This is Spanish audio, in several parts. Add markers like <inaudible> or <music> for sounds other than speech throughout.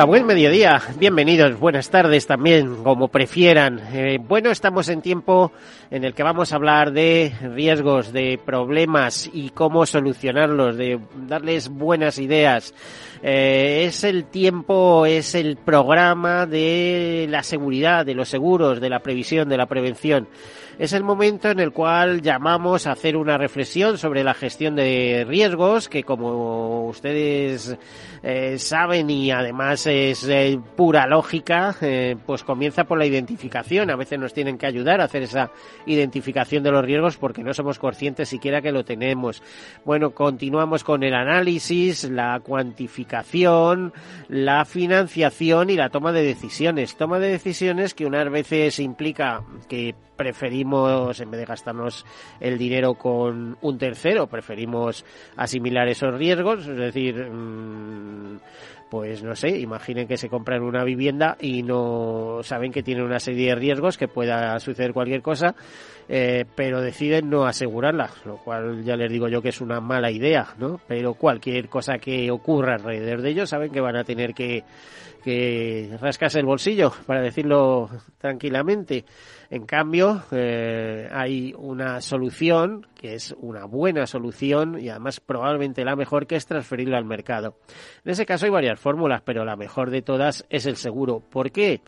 Hola, buen mediodía, bienvenidos, buenas tardes también, como prefieran. Eh, bueno, estamos en tiempo en el que vamos a hablar de riesgos, de problemas y cómo solucionarlos, de darles buenas ideas. Eh, es el tiempo, es el programa de la seguridad, de los seguros, de la previsión, de la prevención es el momento en el cual llamamos a hacer una reflexión sobre la gestión de riesgos, que como ustedes eh, saben y además es eh, pura lógica, eh, pues comienza por la identificación. A veces nos tienen que ayudar a hacer esa identificación de los riesgos porque no somos conscientes siquiera que lo tenemos. Bueno, continuamos con el análisis, la cuantificación, la financiación y la toma de decisiones. Toma de decisiones que unas veces implica que preferimos, en vez de gastarnos el dinero con un tercero, preferimos asimilar esos riesgos, es decir, mm, pues no sé, imaginen que se compran una vivienda y no saben que tiene una serie de riesgos, que pueda suceder cualquier cosa, eh, pero deciden no asegurarla, lo cual ya les digo yo que es una mala idea, ¿no? Pero cualquier cosa que ocurra alrededor de ellos saben que van a tener que rascarse el bolsillo, para decirlo tranquilamente. En cambio, eh, hay una solución que es una buena solución y además probablemente la mejor que es transferirlo al mercado. En ese caso hay varias fórmulas, pero la mejor de todas es el seguro. ¿Por qué?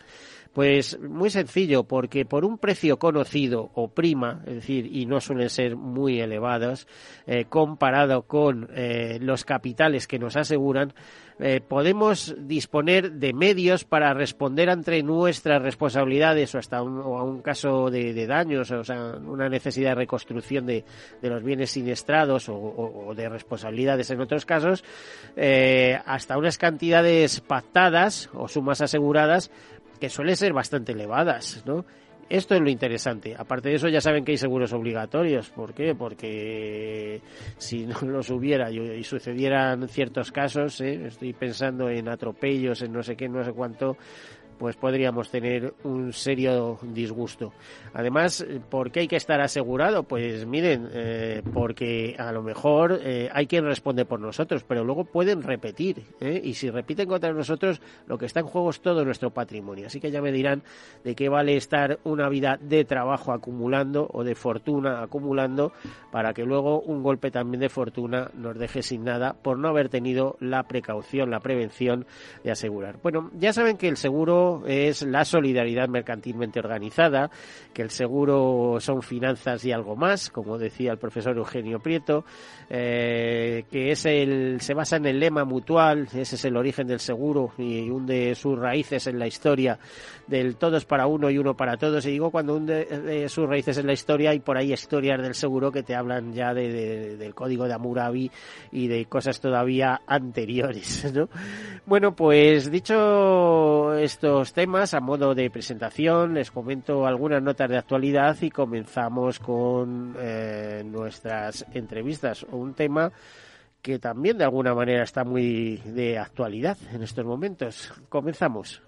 Pues muy sencillo, porque por un precio conocido o prima, es decir, y no suelen ser muy elevados, eh, comparado con eh, los capitales que nos aseguran, eh, podemos disponer de medios para responder ante nuestras responsabilidades o hasta un, a un caso de, daños, o sea, una necesidad de reconstrucción de, los bienes siniestrados o, de responsabilidades en otros casos, hasta unas cantidades pactadas o sumas aseguradas que suelen ser bastante elevadas, ¿no? Esto es lo interesante. Aparte de eso, ya saben que hay seguros obligatorios. ¿Por qué? Porque si no los hubiera y, sucedieran ciertos casos, ¿eh? estoy pensando en atropellos, en no sé qué, no sé cuánto, pues podríamos tener un serio disgusto. Además, ¿por qué hay que estar asegurado? Pues miren, eh, porque a lo mejor eh, hay quien responde por nosotros, pero luego pueden repetir. ¿eh? Y si repiten contra nosotros, lo que está en juego es todo nuestro patrimonio. Así que ya me dirán de qué vale estar una vida de trabajo acumulando o de fortuna acumulando para que luego un golpe también de fortuna nos deje sin nada por no haber tenido la precaución, la prevención de asegurar. Bueno, ya saben que el seguro es la solidaridad mercantilmente organizada, que el seguro son finanzas y algo más, como decía el profesor Eugenio Prieto, eh, que es el, se basa en el lema mutual, ese es el origen del seguro y hunde sus raíces en la historia del todos para uno y uno para todos. Y digo cuando hunde sus raíces en la historia y por ahí historias del seguro que te hablan ya de, del código de Amurabi y de cosas todavía anteriores. <laughs> ¿no? Bueno, pues dicho esto, temas a modo de presentación. Les comento algunas notas de actualidad y comenzamos con eh, nuestras entrevistas. Un tema que también de alguna manera está muy de actualidad en estos momentos. Comenzamos.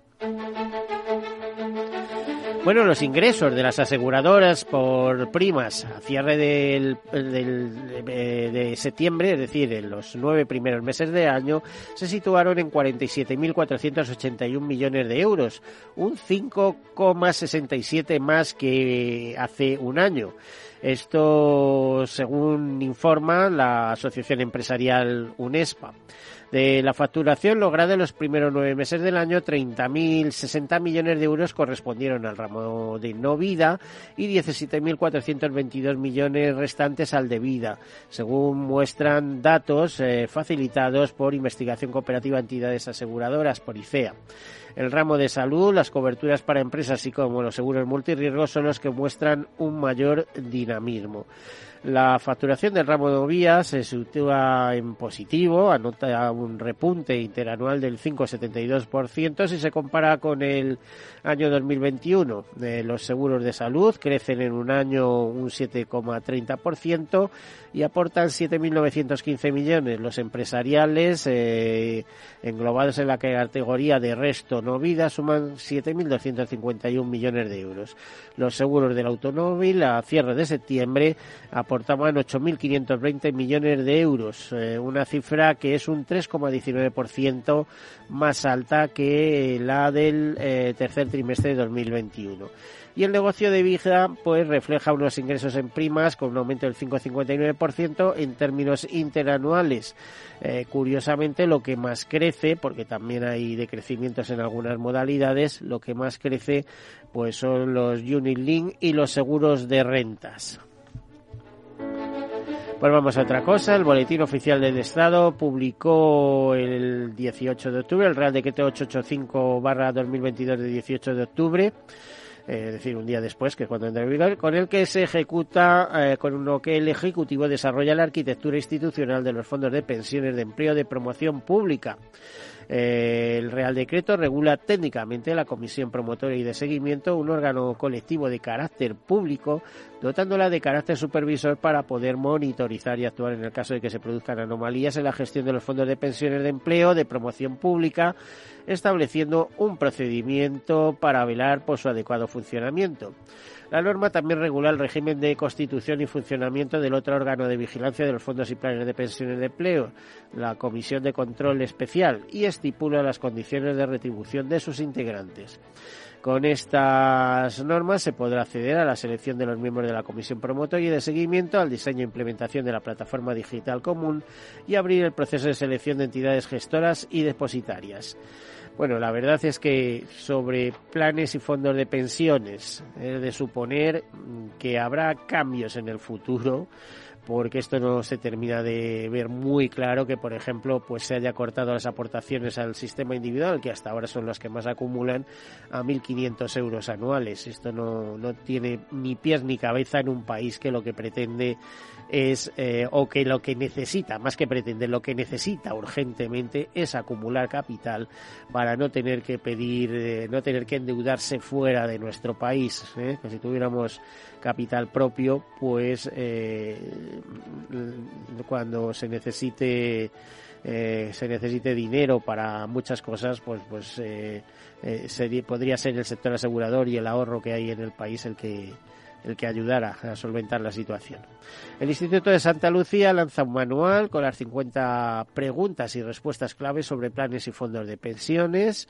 Bueno, los ingresos de las aseguradoras por primas a cierre del, de septiembre, es decir, en los nueve primeros meses de año, se situaron en 47.481 millones de euros, un 5,67 más que hace un año. Esto según informa la Asociación Empresarial UNESPA. De la facturación lograda en los primeros nueve meses del año, 30.060 millones de euros correspondieron al ramo de no vida y 17.422 millones restantes al de vida, según muestran datos eh, facilitados por Investigación Cooperativa Entidades Aseguradoras, por ICEA. El ramo de salud, las coberturas para empresas y como los seguros multirriesgos son los que muestran un mayor dinamismo. La facturación del ramo de vías se sitúa en positivo, anota un repunte interanual del 5,72% si se compara con el año 2021. Eh, los seguros de salud crecen en un año un 7,30% y aportan 7.915 millones. Los empresariales, eh, englobados en la categoría de resto no vida, suman 7.251 millones de euros. Los seguros del automóvil a cierre de septiembre aportaban 8.520 millones de euros, eh, una cifra que es un 3,19% más alta que la del eh, tercer trimestre de 2021 y el negocio de Vija pues refleja unos ingresos en primas con un aumento del 5,59% en términos interanuales. Eh, curiosamente lo que más crece, porque también hay decrecimientos en algunas modalidades, lo que más crece pues son los Unit Link y los seguros de rentas. Pues vamos a otra cosa. El Boletín Oficial del Estado publicó el 18 de octubre el Real Decreto 885-2022 de 18 de octubre. Eh, decir, un día después, que es cuando entra en vigor, con el que se ejecuta, eh, con uno que el Ejecutivo desarrolla la arquitectura institucional de los fondos de pensiones de empleo de promoción pública. Eh, el Real Decreto regula técnicamente la Comisión Promotora y de Seguimiento, un órgano colectivo de carácter público, dotándola de carácter supervisor para poder monitorizar y actuar en el caso de que se produzcan anomalías en la gestión de los fondos de pensiones de empleo, de promoción pública, estableciendo un procedimiento para velar por su adecuado funcionamiento. La norma también regula el régimen de constitución y funcionamiento del otro órgano de vigilancia de los fondos y planes de pensiones de empleo, la Comisión de Control Especial, y estipula las condiciones de retribución de sus integrantes. Con estas normas se podrá acceder a la selección de los miembros de la Comisión Promotora y de seguimiento, al diseño e implementación de la plataforma digital común y abrir el proceso de selección de entidades gestoras y depositarias. Bueno, la verdad es que sobre planes y fondos de pensiones es de suponer que habrá cambios en el futuro porque esto no se termina de ver muy claro que, por ejemplo, pues se haya cortado las aportaciones al sistema individual, que hasta ahora son las que más acumulan, a 1.500 euros anuales. Esto no, no tiene ni pies ni cabeza en un país que lo que pretende es, eh, o que lo que necesita, más que pretende, lo que necesita urgentemente es acumular capital para no tener que pedir, eh, no tener que endeudarse fuera de nuestro país. ¿eh? Que si tuviéramos capital propio, pues eh, cuando se necesite eh, se necesite dinero para muchas cosas, pues pues eh, podría ser el sector asegurador y el ahorro que hay en el país el que el que ayudara a solventar la situación. El Instituto de Santa Lucía lanza un manual con las 50 preguntas y respuestas claves sobre planes y fondos de pensiones.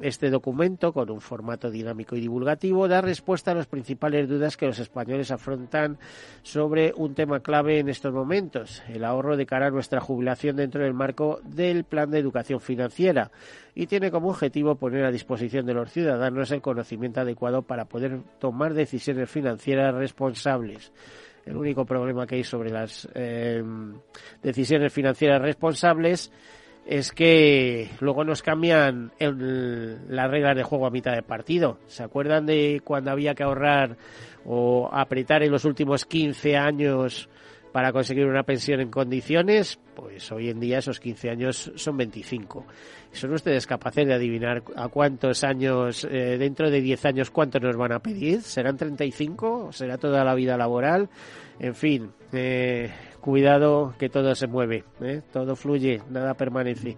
Este documento, con un formato dinámico y divulgativo, da respuesta a las principales dudas que los españoles afrontan sobre un tema clave en estos momentos, el ahorro de cara a nuestra jubilación dentro del marco del plan de educación financiera y tiene como objetivo poner a disposición de los ciudadanos el conocimiento adecuado para poder tomar decisiones financieras responsables. El único problema que hay sobre las eh, decisiones financieras responsables es que luego nos cambian las reglas de juego a mitad de partido. ¿Se acuerdan de cuando había que ahorrar o apretar en los últimos 15 años para conseguir una pensión en condiciones? Pues hoy en día esos 15 años son 25. ¿Son ustedes capaces de adivinar a cuántos años, eh, dentro de 10 años, cuánto nos van a pedir? ¿Serán 35? ¿Será toda la vida laboral? En fin, eh, cuidado que todo se mueve, ¿eh? todo fluye, nada permanece.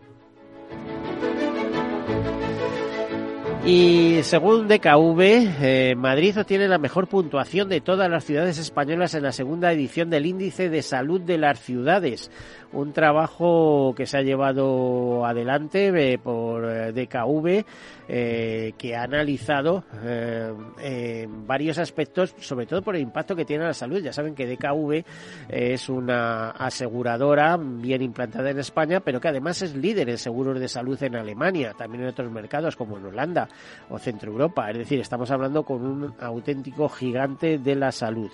Y según DKV, eh, Madrid obtiene la mejor puntuación de todas las ciudades españolas en la segunda edición del Índice de Salud de las Ciudades. Un trabajo que se ha llevado adelante eh, por eh, DKV, que ha analizado varios aspectos, sobre todo por el impacto que tiene la salud. Ya saben que DKV es una aseguradora bien implantada en España, pero que además es líder en seguros de salud en Alemania, también en otros mercados como en Holanda o Centro Europa. Es decir, estamos hablando con un auténtico gigante de la salud.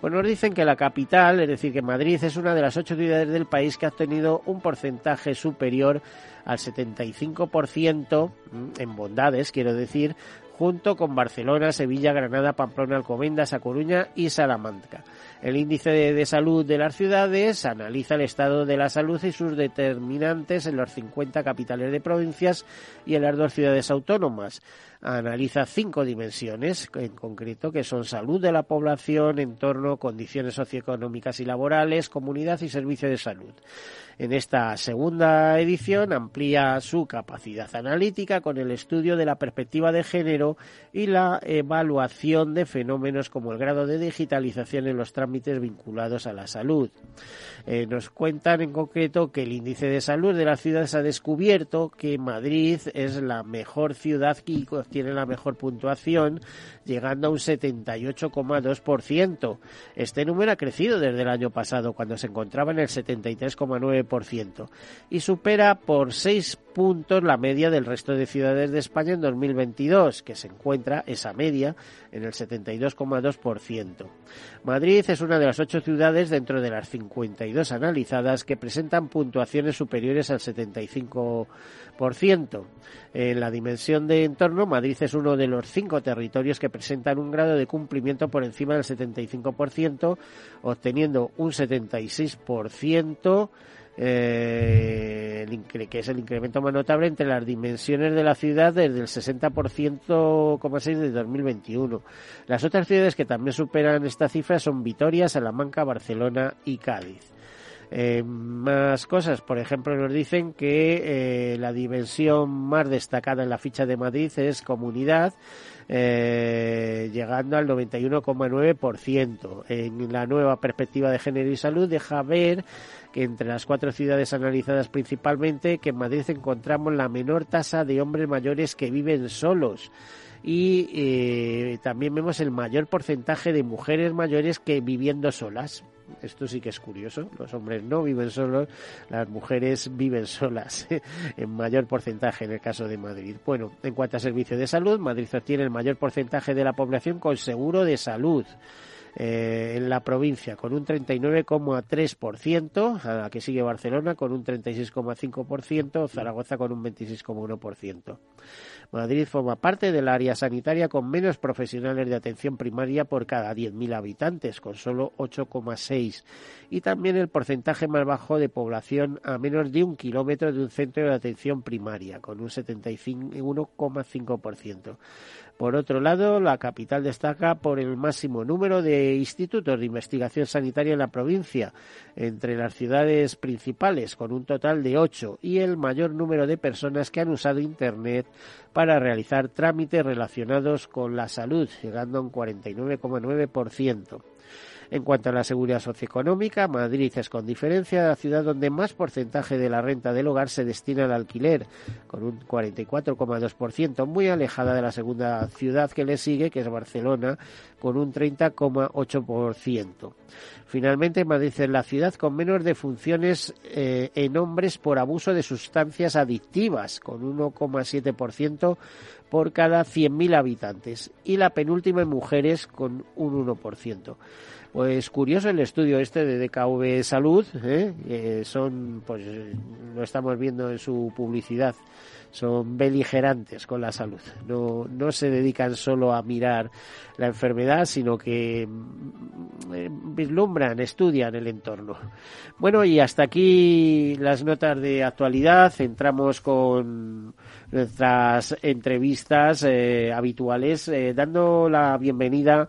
Pues nos dicen que la capital, es decir, que Madrid es una de las ocho ciudades del país que ha obtenido un porcentaje superior al 75% mm, en bondades, quiero decir, junto con Barcelona, Sevilla, Granada, Pamplona, Alcobendas, A Coruña y Salamanca. El índice de, salud de las ciudades analiza el estado de la salud y sus determinantes en las 50 capitales de provincias y en las dos ciudades autónomas. Analiza cinco dimensiones en concreto que son salud de la población, entorno, condiciones socioeconómicas y laborales, comunidad y servicio de salud. En esta segunda edición amplía su capacidad analítica con el estudio de la perspectiva de género y la evaluación de fenómenos como el grado de digitalización en los trámites vinculados a la salud. Eh, nos cuentan en concreto que el índice de salud de las ciudades ha descubierto que Madrid es la mejor ciudad y tiene la mejor puntuación, llegando a un 78,2%. Este número ha crecido desde el año pasado, cuando se encontraba en el 73,9% y supera por seis puntos la media del resto de ciudades de España en 2022, que se encuentra esa media en el 72,2%. Madrid es una de las ocho ciudades dentro de las 52 analizadas que presentan puntuaciones superiores al 75%. En la dimensión de entorno, Madrid es uno de los cinco territorios que presentan un grado de cumplimiento por encima del 75%, obteniendo un 76% eh, que es el incremento más notable entre las dimensiones de la ciudad desde el 60,6 de 2021. Las otras ciudades que también superan esta cifra son Vitoria, Salamanca, Barcelona y Cádiz. Eh, más cosas, por ejemplo, nos dicen que eh, la dimensión más destacada en la ficha de Madrid es comunidad, eh, llegando al 91,9%. En la nueva perspectiva de género y salud deja ver que entre las cuatro ciudades analizadas principalmente, que en Madrid encontramos la menor tasa de hombres mayores que viven solos y eh, también vemos el mayor porcentaje de mujeres mayores que viviendo solas. Esto sí que es curioso. Los hombres no viven solos, las mujeres viven solas <laughs> en mayor porcentaje en el caso de Madrid. Bueno, en cuanto a servicio de salud, Madrid obtiene el mayor porcentaje de la población con seguro de salud. Eh, en la provincia con un 39,3%, a la que sigue Barcelona con un 36,5%, Zaragoza con un 26,1%. Madrid forma parte del área sanitaria con menos profesionales de atención primaria por cada 10.000 habitantes, con solo 8,6. Y también el porcentaje más bajo de población a menos de un kilómetro de un centro de atención primaria, con un 71,5%. Por otro lado, la capital destaca por el máximo número de institutos de investigación sanitaria en la provincia, entre las ciudades principales, con un total de ocho, y el mayor número de personas que han usado Internet para realizar trámites relacionados con la salud, llegando a un 49,9%. En cuanto a la seguridad socioeconómica, Madrid es con diferencia la ciudad donde más porcentaje de la renta del hogar se destina al alquiler, con un 44,2%, muy alejada de la segunda ciudad que le sigue, que es Barcelona, con un 30,8%. Finalmente, Madrid es la ciudad con menos defunciones eh, en hombres por abuso de sustancias adictivas, con 1,7% por cada 100.000 habitantes, y la penúltima en mujeres, con un 1%. Pues curioso el estudio este de DKV Salud, ¿eh? son, pues lo estamos viendo en su publicidad, son beligerantes con la salud. No, no se dedican solo a mirar la enfermedad, sino que mm, eh, vislumbran, estudian el entorno. Bueno, y hasta aquí las notas de actualidad. Entramos con nuestras entrevistas eh, habituales, dando la bienvenida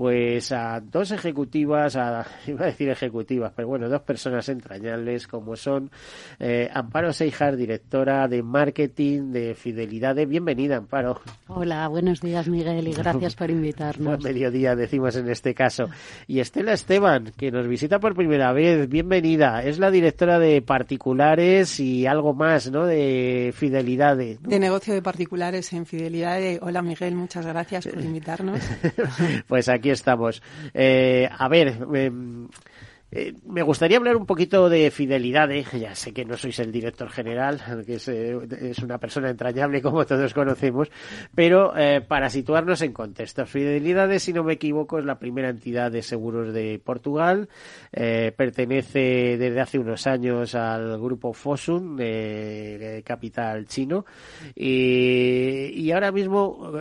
pues a dos ejecutivas, a, <laughs> iba a decir ejecutivas, pero bueno, dos personas entrañables como son eh, Amparo Seijar, directora de marketing de Fidelidad. Bienvenida, Amparo. Hola, buenos días, Miguel, y gracias por <laughs> invitarnos. Buen mediodía, decimos en este caso. Y Estela Esteban, que nos visita por primera vez. Bienvenida. Es la directora de particulares y algo más, ¿no? De Fidelidad. De negocio de particulares en Fidelidad. Hola, Miguel, muchas gracias por invitarnos. <laughs> pues aquí estamos. Eh, a ver, em, eh, me gustaría hablar un poquito de fidelidad. ¿eh? Ya sé que no sois el director general, que es, eh, una persona entrañable como todos conocemos, pero para situarnos en contexto, Fidelidad, si no me equivoco, es la primera entidad de seguros de Portugal. pertenece desde hace unos años al grupo Fosun, de capital chino. Y, y, ahora mismo,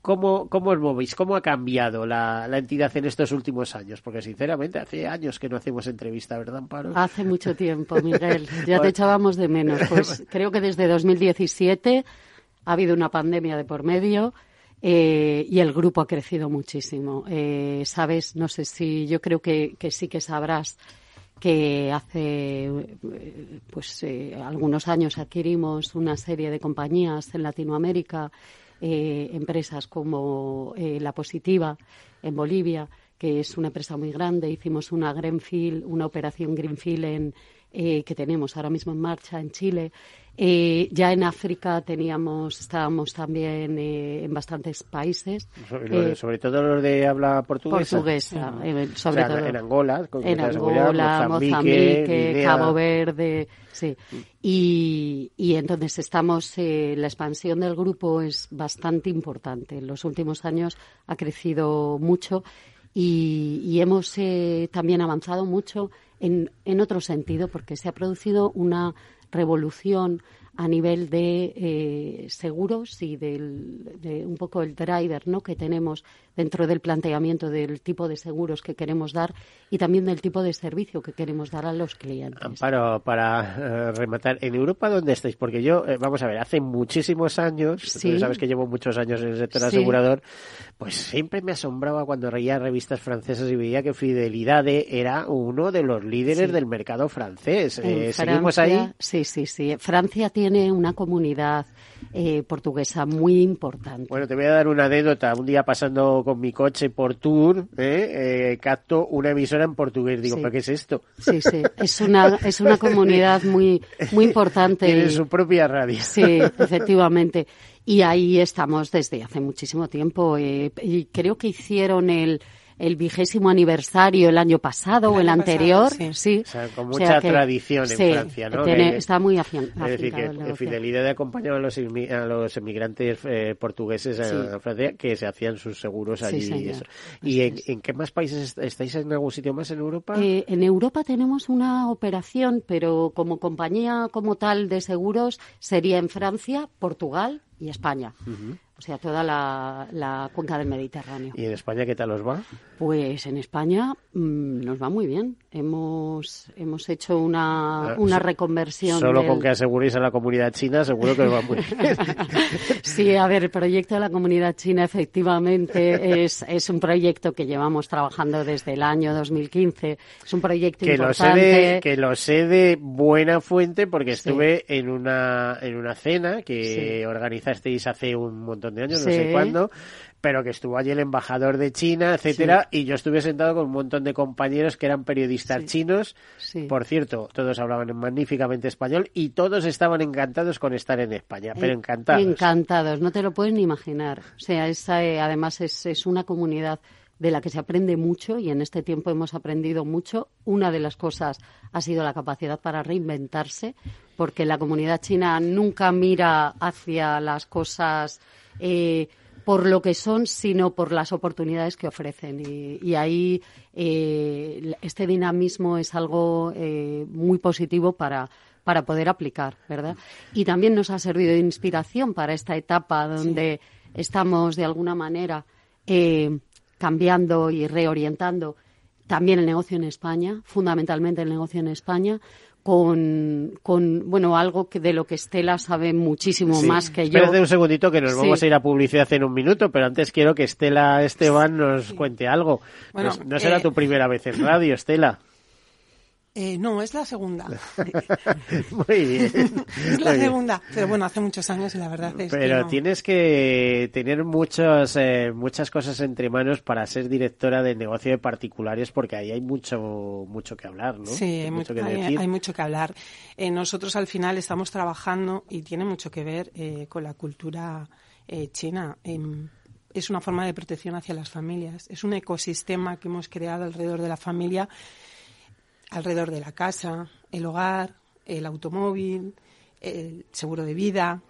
¿cómo, ¿cómo os movéis? ¿Cómo ha cambiado la, la entidad en estos últimos años? Porque sinceramente, hace años que no hacemos entrevista, ¿verdad, Amparo? Hace mucho <laughs> tiempo, Miguel. Ya te echábamos de menos. <laughs> Pues creo que desde 2017 ha habido una pandemia de por medio. Eh, y el grupo ha crecido muchísimo. Eh, Sabes, no sé si yo creo que, sí que sabrás que hace pues eh, algunos años adquirimos una serie de compañías en Latinoamérica, empresas como La Positiva en Bolivia, que es una empresa muy grande. Hicimos una Greenfield, una operación Greenfield en, eh, que tenemos ahora mismo en marcha en Chile. Eh, ya en África teníamos, estábamos también eh, en bastantes países. Sobre, todo los de habla portuguesa. Portuguesa, sobre todo. En Angola, en Angola, Mozambique, Cabo Verde, sí. Y, y entonces estamos, la expansión del grupo es bastante importante. En los últimos años ha crecido mucho y, hemos eh, también avanzado mucho en, en otro sentido porque se ha producido una revolución a nivel de eh, seguros y del, de un poco el driver ¿no? que tenemos dentro del planteamiento del tipo de seguros que queremos dar y también del tipo de servicio que queremos dar a los clientes. Amparo, para eh, rematar, ¿en Europa dónde estáis? Porque yo, eh, vamos a ver, hace muchísimos años, tú sabes que llevo muchos años en el sector asegurador, pues siempre me asombraba cuando leía revistas francesas y veía que Fidelidad era uno de los líderes del mercado francés. ¿Seguimos ahí? Sí, sí, sí. Francia tiene tiene una comunidad eh, portuguesa muy importante. Bueno, te voy a dar una anécdota. Un día pasando con mi coche por tour, ¿eh? eh capto una emisora en portugués. Digo, ¿pero qué es esto? Sí, sí. Es una, es una comunidad muy, muy importante. Tiene su propia radio. Sí, efectivamente. Y ahí estamos desde hace muchísimo tiempo. Eh, y creo que hicieron el el vigésimo aniversario el año pasado o el anterior. sí. O sea, con mucha tradición en Francia, ¿no? está muy afianzado. Es decir, que Fidelidad acompañaba a los, a los emigrantes eh, portugueses a Francia que se hacían sus seguros allí. y, en, qué más países estáis en algún sitio más en Europa? Eh, en Europa tenemos una operación, pero como compañía como tal de seguros sería en Francia, Portugal y España o sea, toda la, cuenca del Mediterráneo. ¿Y en España qué tal os va? Pues en España mm, nos va muy bien. Hemos, hemos hecho una, ah, una reconversión. Solo con que aseguréis a la comunidad china, seguro que os va muy bien. <laughs> sí, a ver, el proyecto de la comunidad china efectivamente es, es un proyecto que llevamos trabajando desde el año 2015. Es un proyecto que importante. Lo sé de, que lo sé de buena fuente porque estuve en, una, en una cena que organizasteis hace un montón de años, no sé cuándo, pero que estuvo allí el embajador de China, etcétera, y yo estuve sentado con un montón de compañeros que eran periodistas chinos. Por cierto, todos hablaban magníficamente español y todos estaban encantados con estar en España, pero encantados. Encantados, no te lo puedes ni imaginar. O sea, esa, eh, además es, es una comunidad de la que se aprende mucho y en este tiempo hemos aprendido mucho. Una de las cosas ha sido la capacidad para reinventarse, porque la comunidad china nunca mira hacia las cosas eh, por lo que son, sino por las oportunidades que ofrecen. Y, ahí eh, este dinamismo es algo eh, muy positivo para, para poder aplicar, ¿verdad? Y también nos ha servido de inspiración para esta etapa donde estamos de alguna manera cambiando y reorientando también el negocio en España, fundamentalmente el negocio en España, con, con bueno, algo que de lo que Estela sabe muchísimo más que yo. Espérate un segundito que nos vamos a ir a publicidad en un minuto, pero antes quiero que Estela Esteban nos cuente algo. Bueno, no, será eh, tu primera vez en radio, Estela. Eh, no, es la segunda. <laughs> Muy bien. es la segunda, pero bueno, hace muchos años y la verdad es pero tienes que tener muchas, eh, muchas cosas entre manos para ser directora de negocio de particulares porque ahí hay mucho, mucho que hablar, ¿no? Sí, hay, mucho, que decir. hay mucho que hablar. Eh, nosotros al final estamos trabajando y tiene mucho que ver con la cultura china em, es una forma de protección hacia las familias. Es un ecosistema que hemos creado alrededor de la familia alrededor de la casa, el hogar, el automóvil, el seguro de vida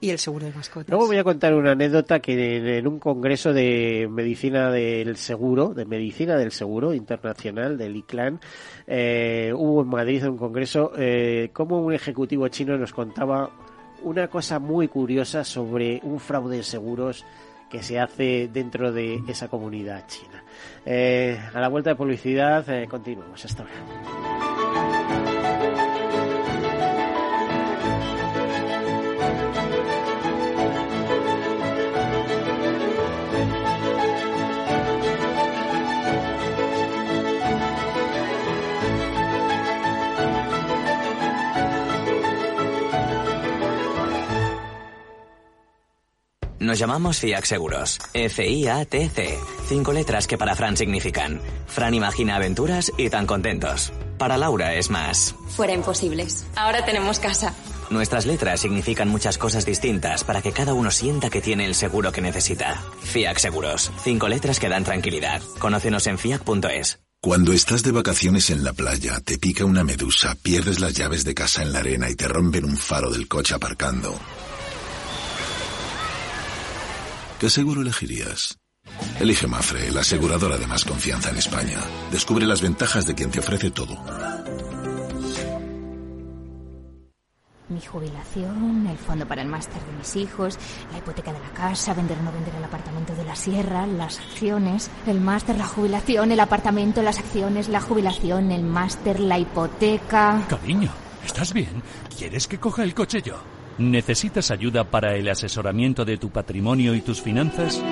y el seguro de mascotas. Luego voy a contar una anécdota que en, un congreso de medicina del seguro, de medicina del seguro internacional del ICLAN, eh, hubo en Madrid un congreso, eh, como un ejecutivo chino nos contaba una cosa muy curiosa sobre un fraude de seguros que se hace dentro de esa comunidad china. Eh, a la vuelta de publicidad eh, continuamos. Hasta ahora. Nos llamamos FIAC Seguros. F-I-A-T-C. Cinco letras que para Fran significan. Fran imagina aventuras y tan contentos. Para Laura es más. Fuera imposibles. Ahora tenemos casa. Nuestras letras significan muchas cosas distintas para que cada uno sienta que tiene el seguro que necesita. FIAC Seguros. Cinco letras que dan tranquilidad. Conócenos en fiac.es. Cuando estás de vacaciones en la playa, te pica una medusa, pierdes las llaves de casa en la arena y te rompen un faro del coche aparcando. ¿Qué seguro elegirías? Elige Mafre, la aseguradora de más confianza en España. Descubre las ventajas de quien te ofrece todo. Mi jubilación, el fondo para el máster de mis hijos, la hipoteca de la casa, vender o no vender el apartamento de la sierra, las acciones, el máster, la jubilación, el apartamento, las acciones, la jubilación, el máster, la hipoteca. Cariño, ¿estás bien? ¿Quieres que coja el coche yo? ¿Necesitas ayuda para el asesoramiento de tu patrimonio y tus finanzas?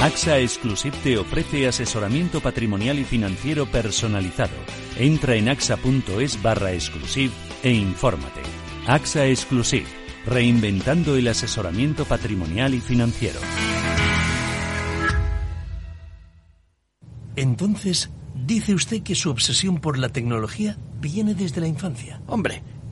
AXA Exclusive te ofrece asesoramiento patrimonial y financiero personalizado. Entra en axa.es barra exclusive e infórmate. AXA Exclusive, reinventando el asesoramiento patrimonial y financiero. Entonces, dice usted que su obsesión por la tecnología viene desde la infancia. Hombre,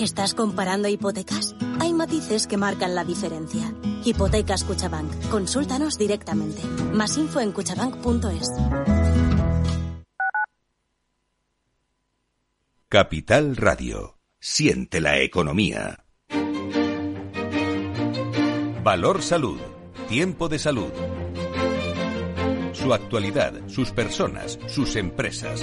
¿Estás comparando hipotecas? Hay matices que marcan la diferencia. Hipotecas Cuchabank. Consúltanos directamente. Más info en cuchabank.es. Capital Radio. Siente la economía. Valor Salud. Tiempo de salud. Su actualidad, sus personas, sus empresas.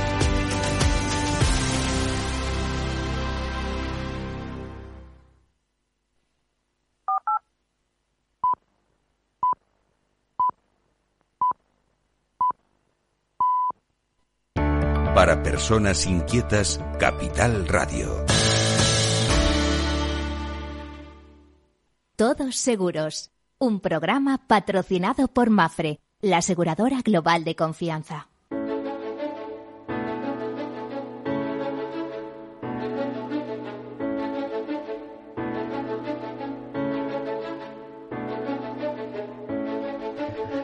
Para personas inquietas, Capital Radio. Todos seguros. Un programa patrocinado por Mafre, la aseguradora global de confianza.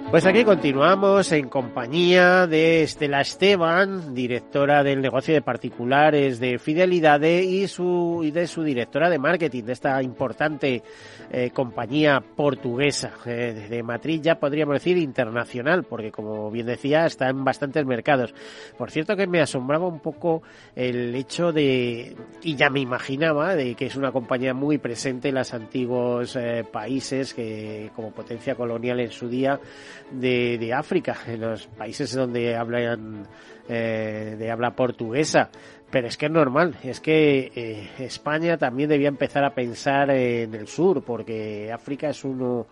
Pues aquí continuamos en compañía de Estela Esteban, directora del negocio de particulares de Fidelidad y, su, y de su directora de marketing de esta importante eh, compañía portuguesa eh, de matriz ya podríamos decir internacional, porque como bien decía está en bastantes mercados. Por cierto que me asombraba un poco el hecho de, y ya me imaginaba, de que es una compañía muy presente en los antiguos eh, países que como potencia colonial en su día de, de África, en los países donde hablan eh, de habla portuguesa. Pero es que es normal, es que eh, España también debía empezar a pensar en el sur, porque África es uno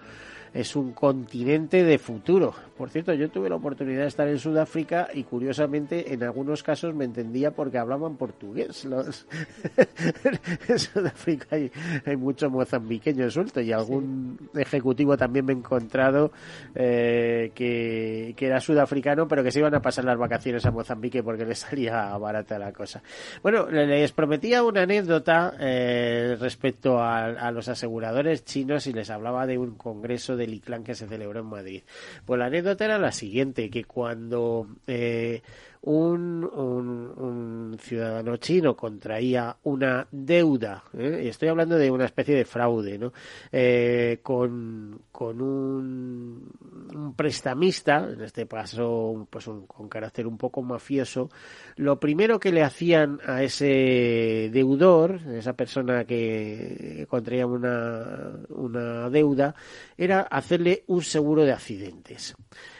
es un continente de futuro. Por cierto, yo tuve la oportunidad de estar en Sudáfrica y curiosamente en algunos casos me entendía porque hablaban portugués. Los... <laughs> en Sudáfrica hay, hay mucho mozambiqueño suelto y algún ejecutivo también me he encontrado eh, que, que era sudafricano pero que se iban a pasar las vacaciones a Mozambique porque les salía barata la cosa. Bueno, les prometía una anécdota eh, respecto a, a los aseguradores chinos y les hablaba de un congreso de del ICLAN que se celebró en Madrid. Pues la anécdota era la siguiente, que cuando eh, un, un, ciudadano chino contraía una deuda, ¿eh? y estoy hablando de una especie de fraude, ¿no? Eh, con, con un, un, prestamista, en este caso pues un, con carácter un poco mafioso, lo primero que le hacían a ese deudor, esa persona que contraía una, una deuda, era hacerle un seguro de accidentes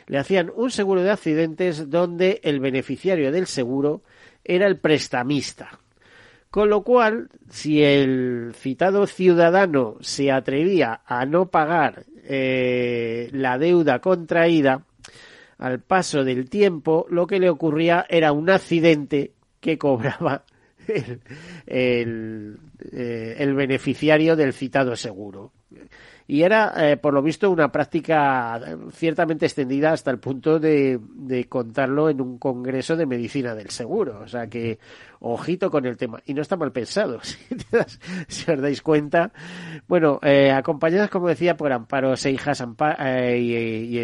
le hacían un seguro de accidentes donde el beneficiario del seguro era el prestamista. Con lo cual, si el citado ciudadano se atrevía a no pagar eh, la deuda contraída, al paso del tiempo, lo que le ocurría era un accidente que cobraba el, el, eh, el beneficiario del citado seguro y era, eh, por lo visto, una práctica ciertamente extendida hasta el punto de, de, contarlo en un congreso de medicina del seguro. O sea que, ojito con el tema. Y no está mal pensado, <laughs> si, si os dais cuenta. Bueno, eh, acompañadas, como decía, por Amparo Seijas eh, y,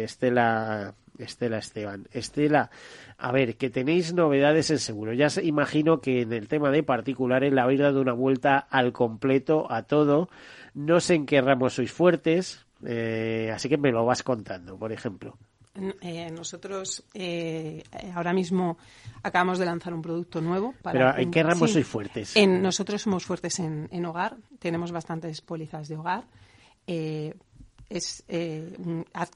Estela, Estela Esteban. Estela, a ver, que tenéis novedades en seguro. Ya imagino que en el tema de particulares le habéis dado una vuelta al completo, a todo. No sé en qué ramos sois fuertes, eh, así que me lo vas contando, por ejemplo. Eh, nosotros eh, ahora mismo acabamos de lanzar un producto nuevo. Para ¿Pero en qué ramos sois fuertes? En, nosotros somos fuertes en, en, hogar, tenemos bastantes pólizas de hogar. Es, eh,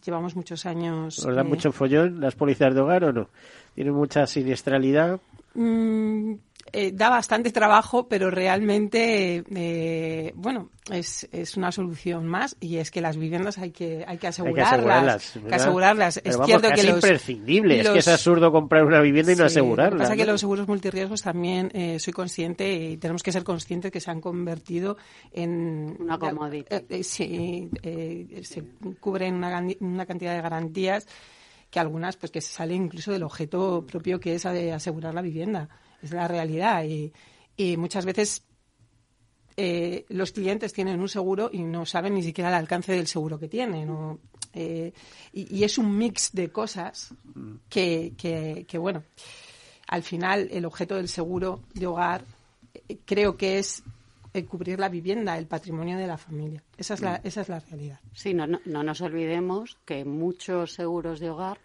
llevamos muchos años. ¿Os dan mucho follón las pólizas de hogar o no? ¿Tienen mucha siniestralidad? Mm, eh, da bastante trabajo, pero realmente, eh, bueno, es, es una solución más y es que las viviendas hay que, hay que asegurarlas. Hay que asegurarlas. es cierto que, es imprescindible. es que es absurdo comprar una vivienda y no asegurarla. Lo que pasa que los seguros multirriesgos también eh, soy consciente y tenemos que ser conscientes que se han convertido en una comodidad. Eh, sí, se cubren una, una cantidad de garantías que algunas pues que se salen incluso del objeto propio que es asegurar la vivienda es la realidad y, y muchas veces eh, los clientes tienen un seguro y no saben ni siquiera el alcance del seguro que tienen. eh, y, y, es un mix de cosas que, que, que, bueno, al final el objeto del seguro de hogar creo que es eh, cubrir la vivienda, el patrimonio de la familia. Esa es la, Mm. esa es la realidad. Sí, no, no, no nos olvidemos que muchos seguros de hogar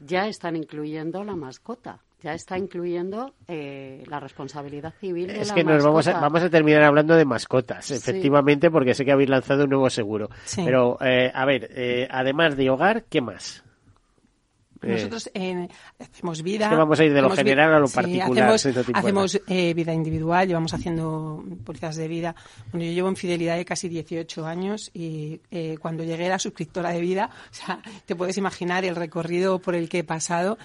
ya están incluyendo la mascota, ya está incluyendo eh, la responsabilidad civil de Es la que nos vamos a, vamos a terminar hablando de mascotas, Sí. efectivamente, porque sé que habéis lanzado un nuevo seguro. Sí. Pero, eh, a ver, eh, además de hogar, ¿qué más? Eh, Nosotros eh, hacemos vida. Es que vamos a ir de lo general a lo sí, particular, hacemos si no te importa. hacemos, eh, vida individual, llevamos haciendo pólizas de vida. Bueno, yo llevo en fidelidad de casi 18 años y eh, cuando llegué era suscriptora de vida, <laughs> o sea, te puedes imaginar el recorrido por el que he pasado.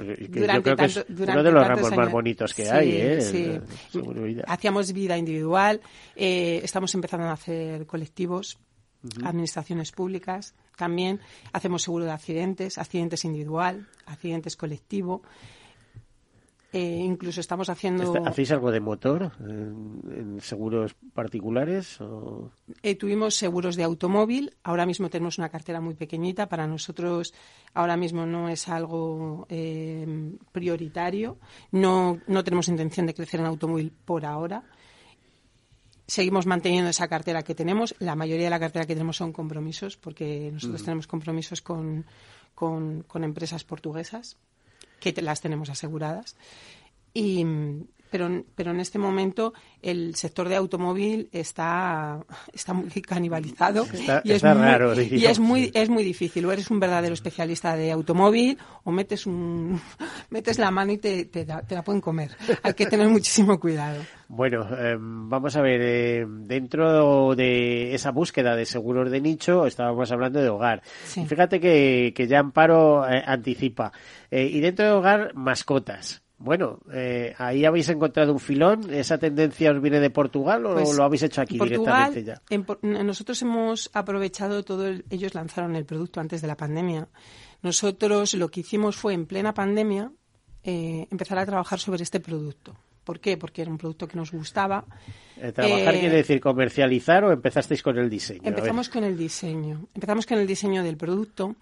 Eh, porque yo durante creo que es tanto- uno durante de los ramos más bonitos que Sí, hay, ¿eh? sí. El seguro de vida. Hacíamos vida individual, eh, estamos empezando a hacer colectivos, administraciones públicas, también hacemos seguro de accidentes, accidentes individual, accidentes colectivo. Eh, incluso estamos haciendo. Está- ¿Hacéis algo de motor en, en seguros particulares? O... Eh, tuvimos seguros de automóvil. Ahora mismo tenemos una cartera muy pequeñita. Para nosotros, ahora mismo no es algo eh, prioritario. No, no tenemos intención de crecer en automóvil por ahora. Seguimos manteniendo esa cartera que tenemos. La mayoría de la cartera que tenemos son compromisos, porque nosotros Mm. tenemos compromisos con, con, con empresas portuguesas que las tenemos aseguradas. Y, pero, pero en este momento el sector de automóvil está, está muy canibalizado Está- y, es está muy, raro, y diríamos. es muy es muy difícil o eres un verdadero especialista de automóvil o metes un <laughs> metes la mano y te, te, da- te la pueden comer hay que tener muchísimo cuidado Bueno, eh, vamos a ver, eh, dentro de esa búsqueda de seguros de nicho, estábamos hablando de hogar. Sí. Y Fíjate que, que ya Amparo eh, anticipa. Eh, y dentro de hogar, mascotas. Bueno, eh, ahí habéis encontrado un filón. ¿Esa tendencia os viene de Portugal o Pues, lo habéis hecho aquí Portugal, directamente ya? en nosotros hemos aprovechado todo, el- ellos lanzaron el producto antes de la pandemia. Nosotros lo que hicimos fue en plena pandemia eh, empezar a trabajar sobre este producto. ¿Por qué? Porque era un producto que nos gustaba. Eh, ¿Trabajar Eh, quiere decir comercializar o empezasteis con el diseño? Empezamos con el diseño. Empezamos con el diseño del producto.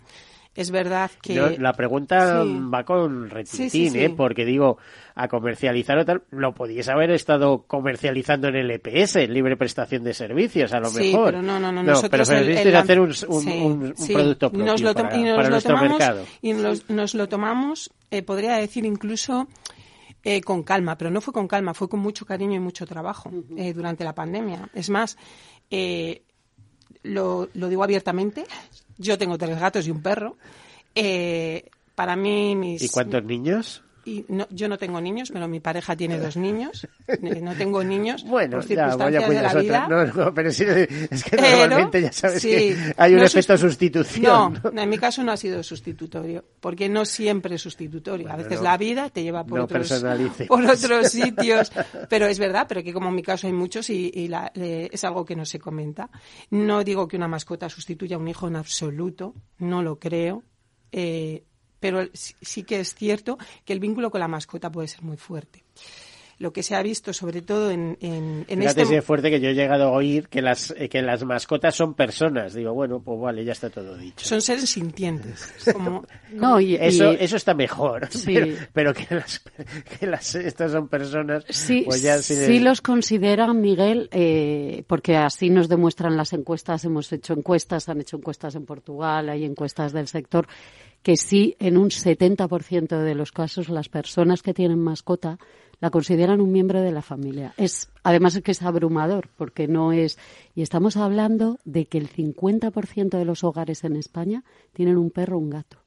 Es verdad que Yo- la pregunta Sí. va con retintín, Sí, sí, sí. ¿eh? Porque digo, a comercializar o tal, lo podíais haber estado comercializando en el EPS, en libre prestación de servicios, a lo Sí, mejor. pero no, no, no. pero nosotros el- hacer un, un- un- un producto propio Nos lo tom- para, y nos para lo nuestro tomamos- mercado. Y nos, nos lo tomamos, eh, podría decir incluso eh, con calma, pero no fue con calma, fue con mucho cariño y mucho trabajo eh, durante la pandemia. Es más, eh, lo, lo digo abiertamente, yo tengo tres gatos y un perro. Eh, para mí, mis, ¿Y cuántos niños? Y no- yo no tengo niños, pero mi pareja tiene dos niños. <laughs> Eh, No tengo niños Bueno, por ya, circunstancias de la vida. No, no, pero sí, es que Pero, normalmente ya sabes sí, que hay un no efecto sus- sustitución. No, en mi caso no ha sido sustitutorio, porque no siempre es sustitutorio. a veces la vida te lleva por, otros, por otros <laughs> sitios, pero es verdad, pero que como en mi caso hay muchos y, y la- eh, es algo que no se comenta. No digo que una mascota sustituya a un hijo en absoluto, no lo creo. eh, pero sí sí que es cierto que el vínculo con la mascota puede ser muy fuerte. Lo que se ha visto, sobre todo en, en, en Fíjate este si es fuerte que yo he llegado a oír que las, eh, que las mascotas son personas. Digo, bueno, pues vale, ya está todo dicho. son seres sintientes. Como, <laughs> No, y, Eso, y- eso está mejor. <laughs> Sí. Pero, pero que, las, que las, estas son personas. Sí, pues ya sí sí les- los consideran, Miguel, eh, porque así nos demuestran las encuestas. Hemos hecho encuestas, han hecho encuestas en Portugal, hay encuestas del sector, que sí, en un 70% de los casos, las personas que tienen mascota la consideran un miembro de la familia. Es, además es que es abrumador, porque no es. Y estamos hablando de que el 50% de los hogares en España tienen un perro o un gato.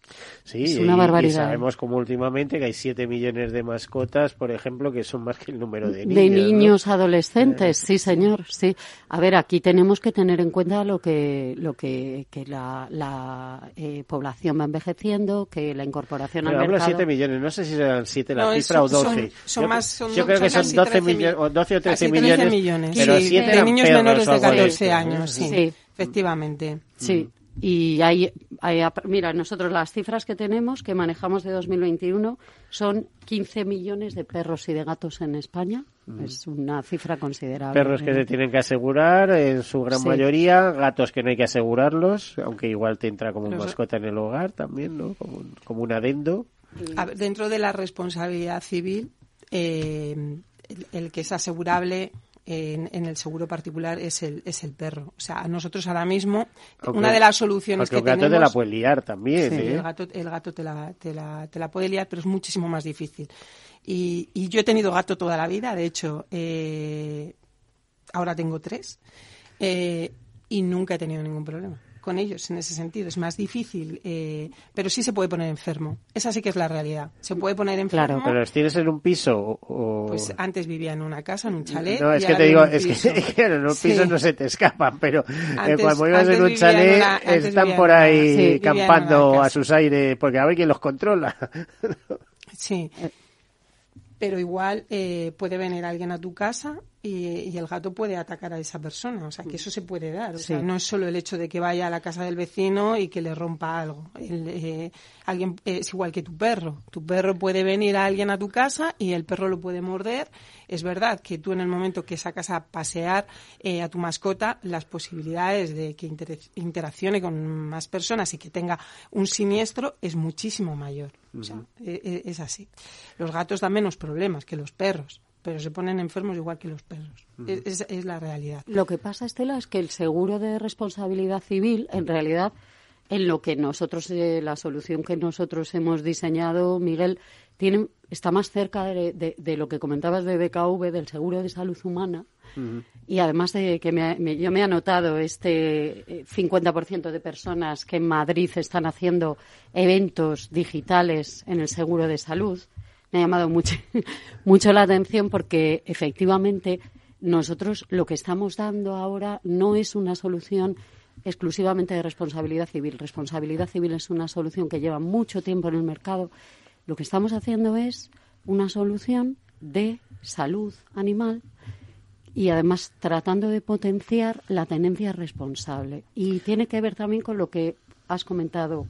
Sí, es una y- barbaridad. Y sabemos como últimamente que hay 7 millones de mascotas, por ejemplo, que son más que el número de niños. De ¿no? niños adolescentes, sí señor, sí. A ver, aquí tenemos que tener en cuenta lo que lo que, que la, la eh, población va envejeciendo, que la incorporación Pero al hablo mercado. 7 millones, no sé si serán 7 la No, cifra son- o 12. son- son yo, más- son- yo creo son que son casi 12, 13 millones, o 12 o 13, 13 millones, millones, pero sí, 7 de niños menores de algo 14 esto, ¿no? años, sí, Sí. efectivamente. Sí. Y hay, hay, mira, nosotros las cifras que tenemos, que manejamos de 2021, son 15 millones de perros y de gatos en España. Mm. Es una cifra considerable. Perros que se tienen que asegurar, en su gran Sí. mayoría, gatos que no hay que asegurarlos, aunque igual te entra como Los- mascota en el hogar también, ¿no? Como, un- como un adendo. A ver, dentro de la responsabilidad civil, eh, el, que es asegurable en, el seguro particular es el, es el perro. O sea, nosotros ahora mismo, una de las soluciones que tenemos... el gato te la puede liar también, ¿eh? el gato, el gato te, la, te, la, te la puede liar, pero es muchísimo más difícil. Y, y yo he tenido gato toda la vida, de hecho, eh, ahora tengo tres, eh, y nunca he tenido ningún problema con ellos en ese sentido. Es más difícil, eh, pero sí se puede poner enfermo. Esa sí que es la realidad. Se puede poner enfermo. Claro, pero tienes en un piso o... Pues antes vivía en una casa, en un chalet. No, es que te digo, <laughs> es que en los pisos no se te escapan, pero eh, cuando ibas en un chalet están por ahí campando a sus aires, porque a ver quién los controla. <laughs> sí. Pero igual eh, puede venir alguien a tu casa y, el gato puede atacar a esa persona. O sea, que eso se puede dar. O sea, no es solo el hecho de que vaya a la casa del vecino y que le rompa algo. Eh, alguien es igual que tu perro. Tu perro puede venir a alguien a tu casa y el perro lo puede morder. Es verdad que tú en el momento que sacas a pasear eh, a tu mascota, las posibilidades de que interaccione con más personas y que tenga un siniestro es muchísimo mayor. O sea, e, e, es así. Los gatos dan menos problemas que los perros pero se ponen enfermos igual que los perros. es, la realidad. Lo que pasa, Estela, es que el seguro de responsabilidad civil, en realidad, en lo que nosotros, eh, la solución que nosotros hemos diseñado, Miguel, tiene, está más cerca de, lo que comentabas de BKV, del seguro de salud humana, y además de que yo me he anotado este 50% eh, de personas que en Madrid están haciendo eventos digitales en el seguro de salud me ha llamado mucho, <laughs> mucho la atención porque efectivamente nosotros lo que estamos dando ahora no es una solución exclusivamente de responsabilidad civil. Responsabilidad civil es una solución que lleva mucho tiempo en el mercado. Lo que estamos haciendo es una solución de salud animal y además tratando de potenciar la tenencia responsable. Y tiene que ver también con lo que has comentado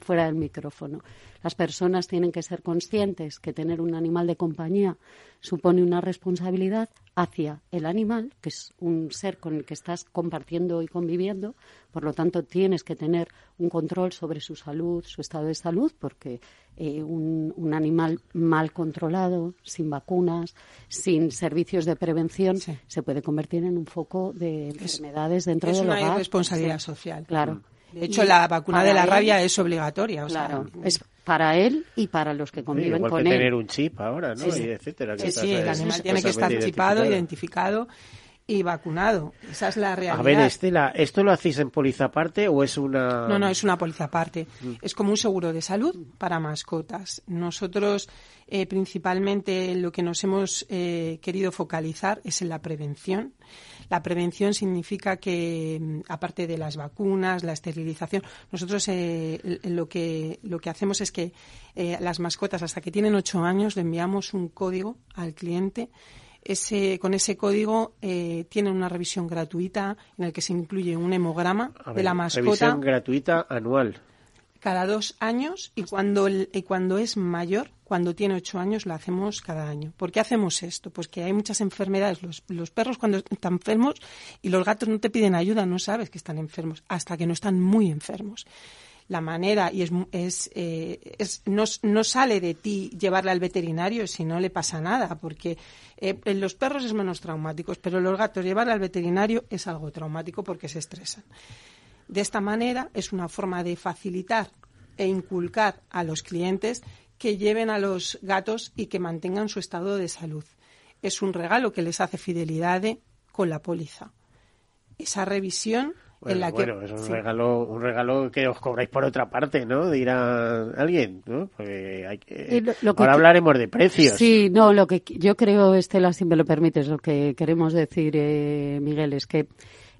fuera del micrófono. Las personas tienen que ser conscientes que tener un animal de compañía supone una responsabilidad hacia el animal, que es un ser con el que estás compartiendo y conviviendo. Por lo tanto, tienes que tener un control sobre su salud, su estado de salud, porque eh, un, animal mal controlado, sin vacunas, sin servicios de prevención, se puede convertir en un foco de enfermedades dentro del hogar. Es una responsabilidad social. Claro. Mm. De hecho, la vacuna de la rabia es obligatoria. claro, es para él y para los que conviven con que él. tener un chip ahora, ¿no? Sí, y etcétera. Sí, sí, el animal tiene que estar chipado, identificado y vacunado. Esa es la realidad. A ver, Estela, ¿esto lo hacéis en póliza aparte o es una...? No, no, es una póliza aparte. Mm. Es como un seguro de salud para mascotas. Nosotros, eh, principalmente, lo que nos hemos eh, querido focalizar es en la prevención. La prevención significa que, mm, aparte de las vacunas, la esterilización, nosotros eh, lo, que, lo que hacemos es que las mascotas, hasta que tienen ocho años, le enviamos un código al cliente ese, con ese código eh, tienen una revisión gratuita en el que se incluye un hemograma de la mascota. Revisión gratuita anual. Cada dos años y cuando, y cuando es mayor, cuando tiene ocho años, lo hacemos cada año. ¿Por qué hacemos esto? Pues que hay muchas enfermedades. Los, los perros cuando están enfermos y los gatos no te piden ayuda, no sabes que están enfermos, hasta que no están muy enfermos la manera y es, es, eh, es no, no, sale de ti llevarle al veterinario si no le pasa nada, porque eh, en los perros es menos traumáticos, pero los gatos llevarle al veterinario es algo traumático porque se estresan. De esta manera es una forma de facilitar e inculcar a los clientes que lleven a los gatos y que mantengan su estado de salud. Es un regalo que les hace fidelidad con la póliza. Esa revisión bueno, bueno, es un regalo, un regalo que os cobráis por otra parte, ¿no? Dirá alguien, ¿no? Porque hay que... Ahora hablaremos de precios. Sí, no, lo que yo creo, Estela, si me lo permites, lo que queremos decir, eh, Miguel, es que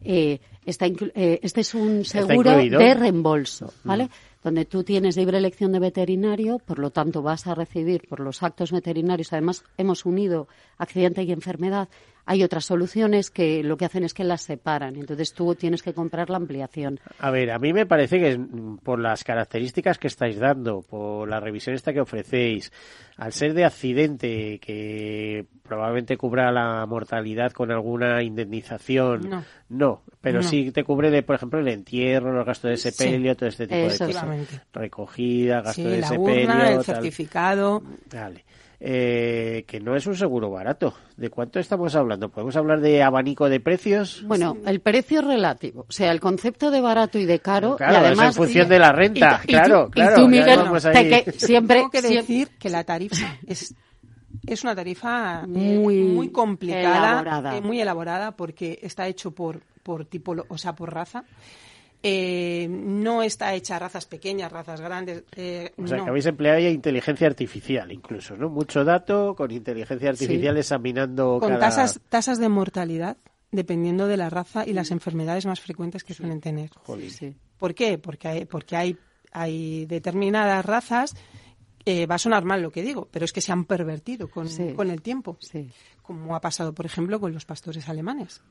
eh, está eh, este es un seguro de reembolso, ¿vale? Mm. Donde tú tienes libre elección de veterinario, por lo tanto vas a recibir por los actos veterinarios. Además, hemos unido accidente y enfermedad hay otras soluciones que lo que hacen es que las separan. Entonces tú tienes que comprar la ampliación. A ver, a mí me parece que por las características que estáis dando, por la revisión esta que ofrecéis, al ser de accidente que probablemente cubra la mortalidad con alguna indemnización, no, no pero sí te cubre de, por ejemplo, el entierro, los gastos de sepelio, todo este tipo de cosas. Recogida, gasto de la sepelio, el certificado. Vale. Eh, que no es un seguro barato. ¿De cuánto estamos hablando? ¿Podemos hablar de abanico de precios? Bueno, el precio relativo. O sea, el concepto de barato y de caro. Claro, y además, es en función de la renta. claro, claro. Y tú, Miguel, te que siempre. Tengo que decir que la tarifa es es una tarifa muy, muy complicada, elaborada. Eh, muy elaborada porque está hecho por, por tipo, o sea, por raza. Eh, no está hecha a razas pequeñas, razas grandes. Eh, o sea, no. que habéis empleado ya inteligencia artificial, incluso, ¿no? Mucho dato con inteligencia artificial Sí. examinando Con cada... tasas, tasas de mortalidad dependiendo de la raza y las enfermedades más frecuentes que suelen tener. Jolín. ¿Por qué? Porque hay, porque hay, hay determinadas razas, eh, va a sonar mal lo que digo, pero es que se han pervertido con, Sí. con el tiempo, Sí. como ha pasado, por ejemplo, con los pastores alemanes.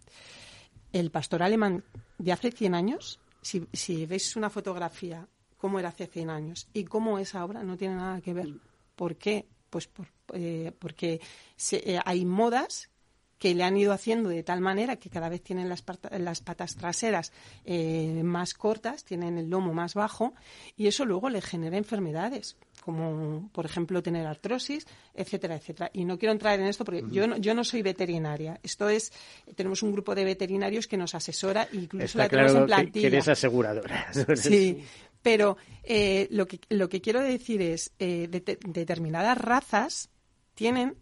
El pastor alemán de hace 100 años, si, si veis una fotografía, cómo era hace 100 años y cómo es ahora, no tiene nada que ver. ¿Por qué? Pues eh, porque se- eh, hay modas que le han ido haciendo de tal manera que cada vez tienen las, las patas traseras eh, más cortas, tienen el lomo más bajo y eso luego le genera enfermedades como por ejemplo tener artrosis, etcétera, etcétera. Y no quiero entrar en esto porque yo, no, yo no soy veterinaria. Esto es, tenemos un grupo de veterinarios que nos asesora, incluso Está la tenemos claro en que, plantilla. que eres aseguradora. <laughs> Sí, pero eh, lo, que, lo que quiero decir es, eh, de- determinadas razas tienen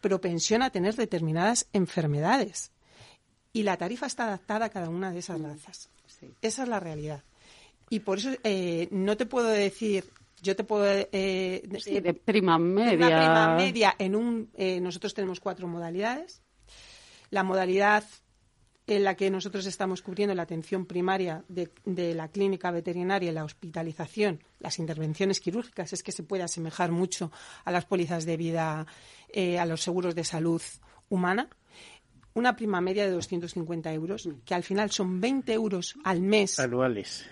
propensión a tener determinadas enfermedades y la tarifa está adaptada a cada una de esas razas. Esa es la realidad. Y por eso eh, no te puedo decir, yo te puedo eh, Sí, eh, de prima de media. Una prima media en un. eh, nosotros tenemos cuatro modalidades. La modalidad en la que nosotros estamos cubriendo la atención primaria de, de la clínica veterinaria, la hospitalización, las intervenciones quirúrgicas, es que se puede asemejar mucho a las pólizas de vida, eh, a los seguros de salud humana. Una prima media de 250 euros, que al final son 20 euros al mes. Anuales.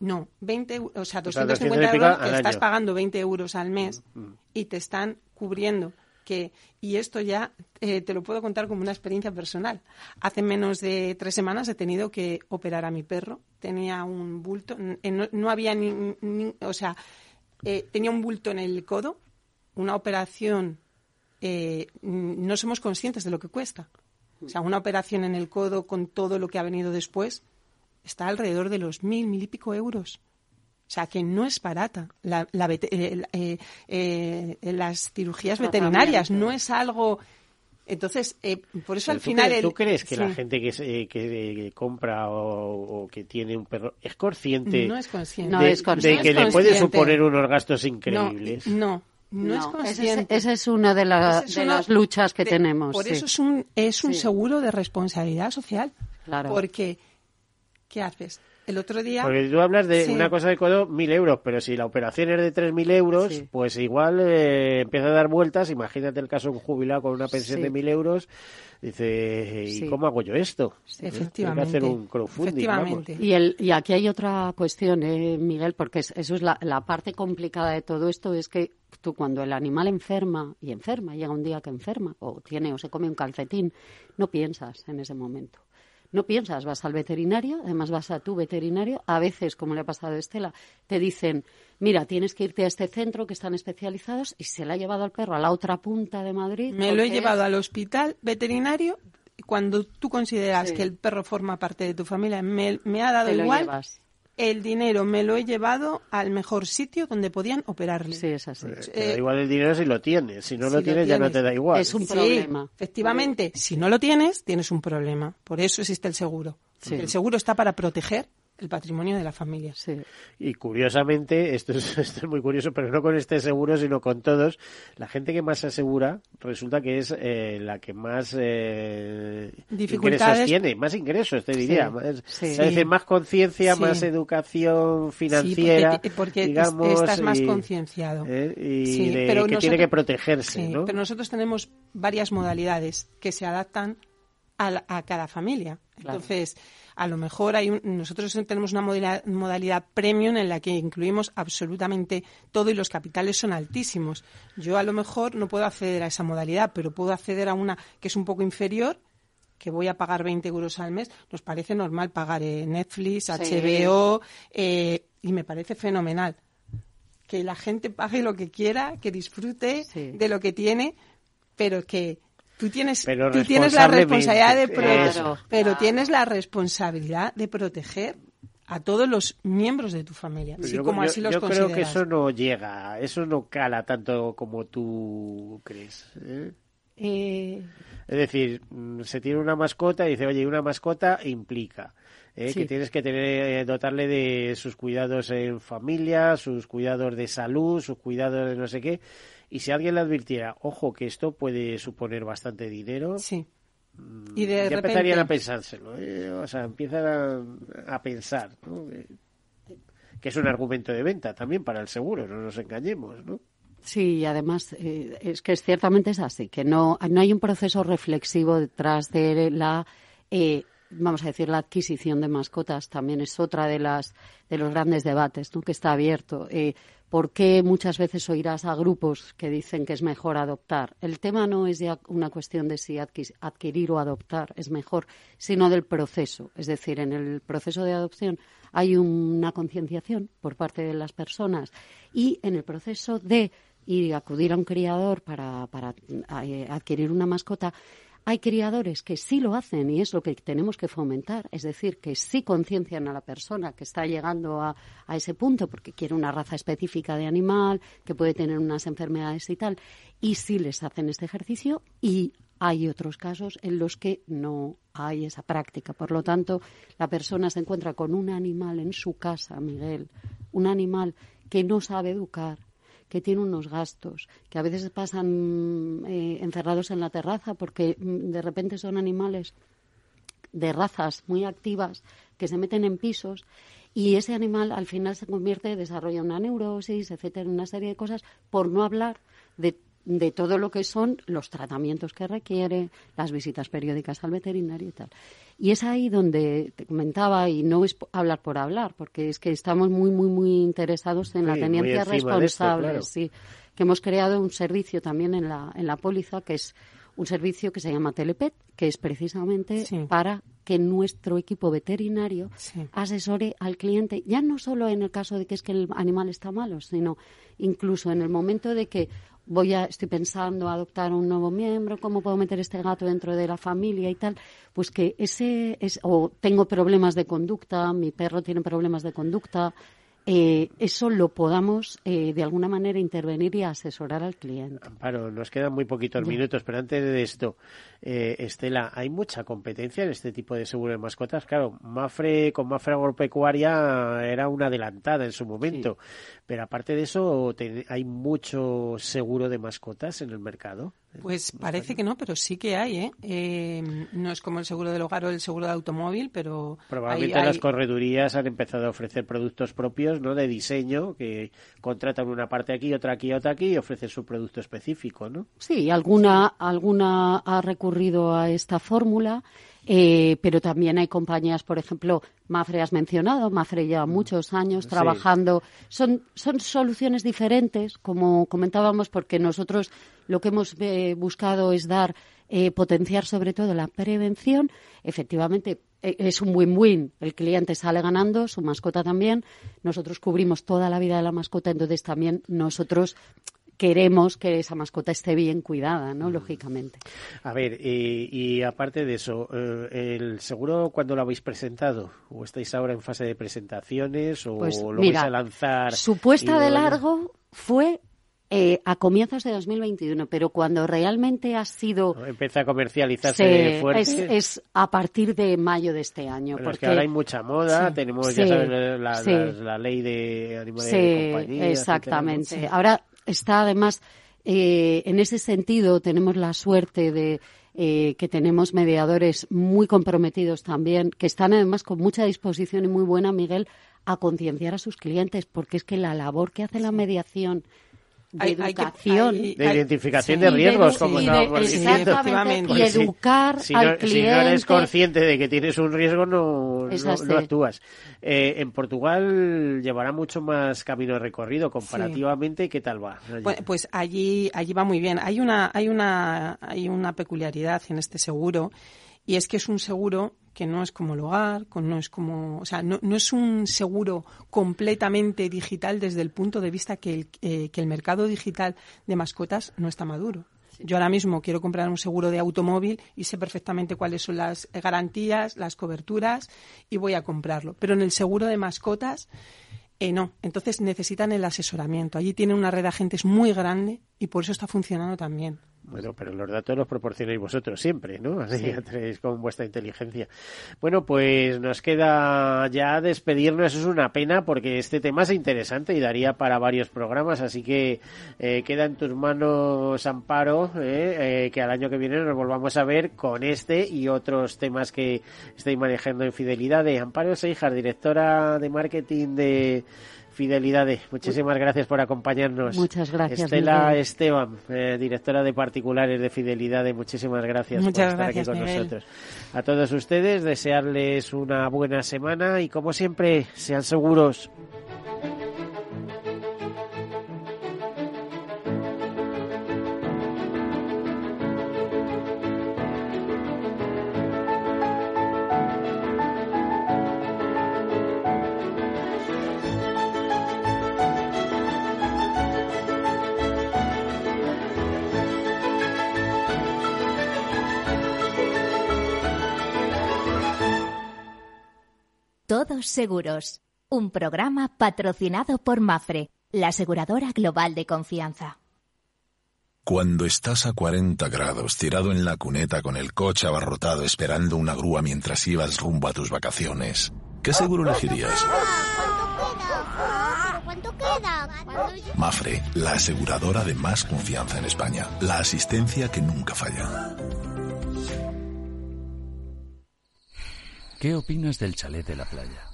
No, 20, eu- o sea, O sea, 250 200 y pico euros, que estás pagando 20 euros al mes Mm. y te están cubriendo. Que, y esto ya eh, te lo puedo contar como una experiencia personal. Hace menos de tres semanas he tenido que operar a mi perro. Tenía un bulto, eh, no, no había ni, ni- o sea, eh, tenía un bulto en el codo, una operación, eh, no somos conscientes de lo que cuesta. O sea, una operación en el codo con todo lo que ha venido después está alrededor de los mil, mil y pico euros. O sea, que no es barata la, la vete- eh, la- eh, eh, las cirugías veterinarias. No es algo... Entonces, eh, por eso Pero al ¿tú final... cre- el- ¿Tú crees que la gente que, se- que, eh, compra o, o que tiene un perro es consciente, No es consciente. No de, es consciente. de No que es le puede suponer unos gastos No, increíbles? no, no, es esa es, consciente. esa es una de, la- Ese es de uno las luchas que de- tenemos. Por sí. eso es un, es un Sí. seguro de responsabilidad social. Claro. Porque, ¿qué haces? El otro día... Porque tú hablas de Sí. una cosa de codo, mil euros, pero si la operación es de tres mil euros, Sí. pues igual eh, empieza a dar vueltas. Imagínate el caso de un jubilado con una pensión Sí. de mil euros. Dice, ¿y Sí. cómo hago yo esto? Efectivamente. Tengo que hacer un crowdfunding, vamos. Efectivamente. Y, el, y aquí hay otra cuestión, eh, Miguel, porque es- eso es la, la parte complicada de todo esto, es que tú cuando el animal enferma, y enferma, llega un día que enferma, o tiene o se come un calcetín, no piensas en ese momento. No piensas, vas al veterinario, además vas a tu veterinario, a veces, como le ha pasado a Estela, te dicen, mira, tienes que irte a este centro que están especializados y se le ha llevado al perro a la otra punta de Madrid. Me lo he llevado es- al hospital veterinario. Cuando tú consideras Sí. que el perro forma parte de tu familia, me, me ha dado igual. llevas. El dinero me lo he llevado al mejor sitio donde podían operarle. Sí, es así. Te da Eh, ino si lo si lo tienes. Si no si lo lo tienes, ya no te da igual. Es un Sí, problema. Efectivamente, si no lo tienes, tienes un problema. Por eso existe el seguro. Sí. El seguro está para proteger el patrimonio de la familia. Sí. Y curiosamente, esto es, <laughs> esto es muy curioso, pero no con este seguro, sino con todos, la gente que más se asegura resulta que es eh, la que más eh, Dificultades. ingresos tiene, más ingresos, te diría. Sí, Más, sí. es decir, más conciencia, Sí. más educación Sí, financiera, porque, porque digamos. estás más y- concienciado. eh, y Sí, de pero que tiene nosotros- que protegerse, Sí, ¿no? pero nosotros tenemos varias modalidades que se adaptan a, la- a cada familia. Claro. Entonces, a lo mejor hay un- nosotros tenemos una modalidad, modalidad premium en la que incluimos absolutamente todo y los capitales son altísimos. Yo a lo mejor no puedo acceder a esa modalidad, pero puedo acceder a una que es un poco inferior que voy a pagar 20 euros al mes, nos parece normal pagar eh, Netflix, Sí. HBO, eh, y me parece fenomenal. que la gente pague lo que quiera, que disfrute de lo que tiene, pero que tú tienes, tú tienes la responsabilidad de proteger, pero tienes la responsabilidad de proteger a todos los miembros de tu familia, así yo, como así los yo consideras. creo que eso no llega, eso no cala tanto como tú crees. ¿eh? Eh, Es decir, mm, se tiene una mascota y dice, oye, una mascota implica eh, Sí. que tienes que tener, eh, dotarle de sus cuidados en familia, sus cuidados de salud, sus cuidados de no sé qué. Y si alguien le advirtiera, ojo, que esto puede suponer bastante dinero, sí. Y de ya empezarían a pensárselo. ¿eh? O sea, empiezan a, a pensar, ¿no? Que- es un argumento de venta también para el seguro, no nos engañemos, ¿no? Sí, y además eh, es que ciertamente es así, que no, no hay un proceso reflexivo detrás de la, eh, vamos a decir, la adquisición de mascotas. También es otra de las de los grandes debates. Que está abierto. Eh, ¿Por qué muchas veces oirás a grupos que dicen que es mejor adoptar? El tema no es ya una cuestión de si adquirir o adoptar es mejor, sino del proceso. Es decir, en el proceso de adopción hay una concienciación por parte de las personas y en el proceso de ir a acudir a un criador para, para eh, adquirir una mascota, hay criadores que sí lo hacen y es lo que tenemos que fomentar, es decir, que sí conciencian a la persona que está llegando a, ese punto porque quiere una raza específica de animal, que puede tener unas enfermedades y tal, y sí les hacen este ejercicio y hay otros casos en los que no hay esa práctica. Por lo tanto, la persona se encuentra con un animal en su casa, Miguel, un animal que no sabe educar, que tiene unos gastos, que a veces pasan eh, encerrados en la terraza porque mm, de repente son animales de razas muy activas que se meten en pisos y ese animal al final se convierte, desarrolla una neurosis, etcétera, una serie de cosas, por no hablar de, de todo lo que son los tratamientos que requiere, las visitas periódicas al veterinario y tal. Y es ahí donde te comentaba, y no es hablar por hablar, porque es que estamos muy, muy, muy interesados en la Sí, tenencia esto, responsable, claro. sí, que hemos creado un servicio también en la, en la póliza, que es un servicio que se llama Telepet, que es precisamente para que nuestro equipo veterinario asesore al cliente, ya no solo en el caso de que es que el animal está malo, sino incluso en el momento de que voy a, estoy pensando adoptar un nuevo miembro, cómo puedo meter este gato dentro de la familia y tal, pues que ese es, o tengo problemas de conducta, mi perro tiene problemas de conducta, eh, eso lo podamos eh, de alguna manera intervenir y asesorar al cliente. Amparo, nos quedan muy poquitos minutos, pero antes de esto, eh, Estela, ¿hay mucha competencia en este tipo de seguro de mascotas? Claro, Mafre con Mafre Agropecuaria era una adelantada en su momento, pero aparte de eso, ¿hay mucho seguro de mascotas en el mercado? Pues parece que no, pero sí que hay, ¿eh? Eh, No es como el seguro del hogar o el seguro de automóvil, pero Probablemente hay- las corredurías han empezado a ofrecer productos propios, ¿no? De diseño, que contratan una parte aquí, otra aquí, otra aquí y ofrecen su producto específico, ¿no? Sí, alguna, alguna ha recurrido a esta fórmula, eh, pero también hay compañías, por ejemplo, Mafre has mencionado, Mafre lleva muchos años Sí. trabajando. Son, son soluciones diferentes, como comentábamos, porque nosotros lo que hemos eh, buscado es dar, eh, potenciar sobre todo la prevención. Efectivamente, eh, es un win-win. El cliente sale ganando, su mascota también. Nosotros cubrimos toda la vida de la mascota, entonces también nosotros queremos que esa mascota esté bien cuidada, ¿no? Lógicamente. A ver, y, y aparte de eso, eh, ¿el seguro cuándo lo habéis presentado? ¿O estáis ahora en fase de presentaciones? ¿O Pues lo mira, vais a lanzar? Su puesta de largo fue eh, a comienzos de 2021, pero cuando realmente ha sido... Empieza a comercializarse se- fuerte. es, es a partir de mayo de este año. Es porque que ahora hay mucha moda, Sí, tenemos, sí, ya sabes, la, la- sí. la- la ley de animales Sí, de compañía. exactamente. Ahora está además, eh, en ese sentido, tenemos la suerte de eh, que tenemos mediadores muy comprometidos también, que están además con mucha disposición y muy buena, Miguel, a concienciar a sus clientes, porque es que la labor que hace la mediación de Hay- hay que- educación hay- De identificación Sí. de riesgos, como estábamos diciendo. exactamente, y si- educar si al no, Si no cliente. eres consciente de que tienes un riesgo, no, no, actúas. Eh, en Portugal llevará mucho más camino de recorrido comparativamente. ¿Qué tal va? allí? Pues, pues allí, allí va muy bien. Hay una, hay una, hay una peculiaridad en este seguro Y es que es un seguro que no es como el hogar, no es como, o sea, no, no es un seguro completamente digital desde el punto de vista que el, eh, que el mercado digital de mascotas no está maduro. Yo ahora mismo quiero comprar un seguro de automóvil y sé perfectamente cuáles son las garantías, las coberturas y voy a comprarlo. Pero en el seguro de mascotas, eh, no. Entonces necesitan el asesoramiento. Allí tienen una red de agentes muy grande y por eso está funcionando también. Bueno, pero los datos los proporcionáis vosotros siempre, ¿no? Así que tenéis con vuestra inteligencia. Bueno, pues nos queda ya despedirnos. Es una pena porque este tema es interesante y daría para varios programas. Así que eh, queda en tus manos, Amparo, eh, eh, que al año que viene nos volvamos a ver con este y otros temas que estáis manejando en Fidelidad. De Amparo Seijas, directora de marketing de Fidelidades. Muchísimas gracias por acompañarnos. Muchas gracias. Estela Esteban, eh, directora de particulares de Fidelidades, muchísimas gracias por estar gracias, aquí con Miguel. nosotros. A todos ustedes, desearles una buena semana y como siempre, sean seguros. Seguros, un programa patrocinado por Mafre, la aseguradora global de confianza. Cuando estás a 40 grados tirado en la cuneta con el coche abarrotado esperando una grúa mientras ibas rumbo a tus vacaciones, ¿qué seguro elegirías? Mafre, la aseguradora de más confianza en España. La asistencia que nunca falla. ¿Qué opinas del chalet de la playa?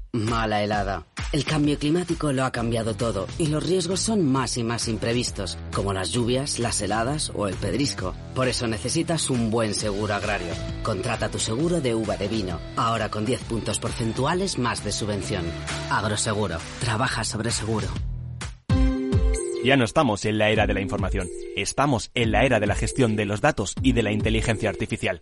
mala helada. El cambio climático lo ha cambiado todo y los riesgos son más y más imprevistos, como las lluvias, las heladas o el pedrisco. Por eso necesitas un buen seguro agrario. Contrata tu seguro de uva de vino, ahora con 10 puntos porcentuales más de subvención. Agroseguro, trabaja sobre seguro. Ya no estamos en la era de la información, estamos en la era de la gestión de los datos y de la inteligencia artificial.